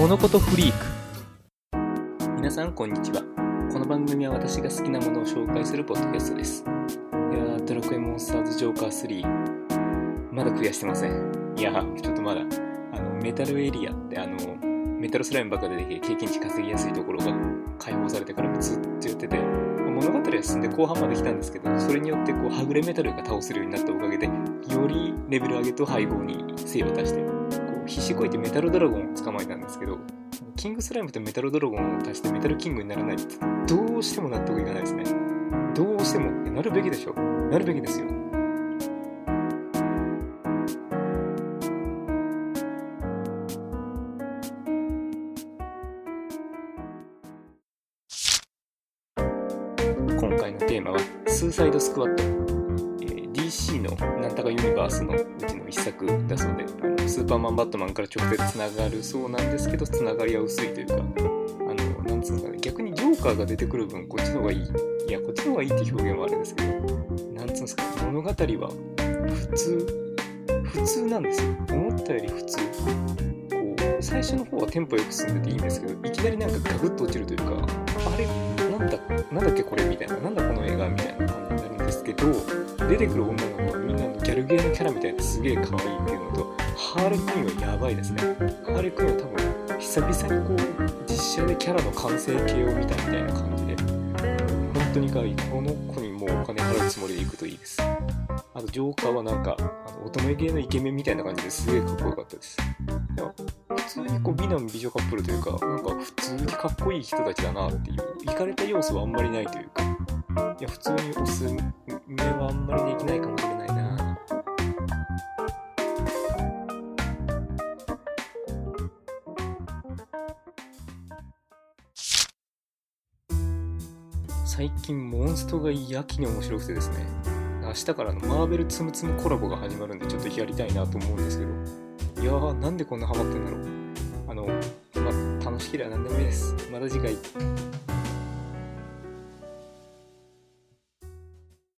物事フリーク。皆さんこんにちは。この番組は私が好きなものを紹介するポッドキャストです。いやドラクエモンスターズジョーカー3まだクリアしてません。いやちょっとまだ。あのメタルエリアってあのメタルスライムばっかで経験値稼ぎやすいところが解放されてからずっとやってて物語は進んで後半まで来たんですけどそれによってこうはぐれメタルが倒せるようになったおかげでよりレベル上げと配合に精を出してこう必死こいてメタルドラゴンを捕まえたんですけどキングスライムとメタルドラゴンを足してメタルキングにならないってどうしても納得いかないですね。どうしてもなるべきでしょなるべきですよ。今回のテーマはスーサイドスクワット、えー DC のなんたかユニバースのうちの一作だそうであのスーパーマンバットマンから直接つながるそうなんですけどつながりは薄いというかあのなんつうのかな逆にジョーカーが出てくる分こっちの方がいいいやこっちの方がいいって表現はあれですけどなんつうんですか物語は普通普通なんですよ。思ったより普通。こう最初の方はテンポよく進んでていいんですけどいきなりなんかガクッと落ちるというかあれなんだなんだっけこれみたいななんだこの映画みたいな感じになるんですけど出てくる女の子はゲーのキャラみたいですげえ可愛いっていうのとハーレクイーンはやばいですね。ハーレクイーンは多分久々にこう実写でキャラの完成形を見たみたいな感じで本当に可愛いこの子にもうお金払うつもりで行くといいです。あとジョーカーはなんかあの乙女芸のイケメンみたいな感じですげえかっこよかったです。いや普通にこう美男美女カップルというかなんか普通にかっこいい人たちだなっていうイかれた要素はあんまりないというか。いや普通におすすめはあんまりできないかもしれないな。最近モンストがやきに面白くてですね。明日からのマーベルつむつむコラボが始まるんでちょっとやりたいなと思うんですけど。いやーなんでこんなハマってんだろう。あのまあ楽しければ何でもいいです。また次回。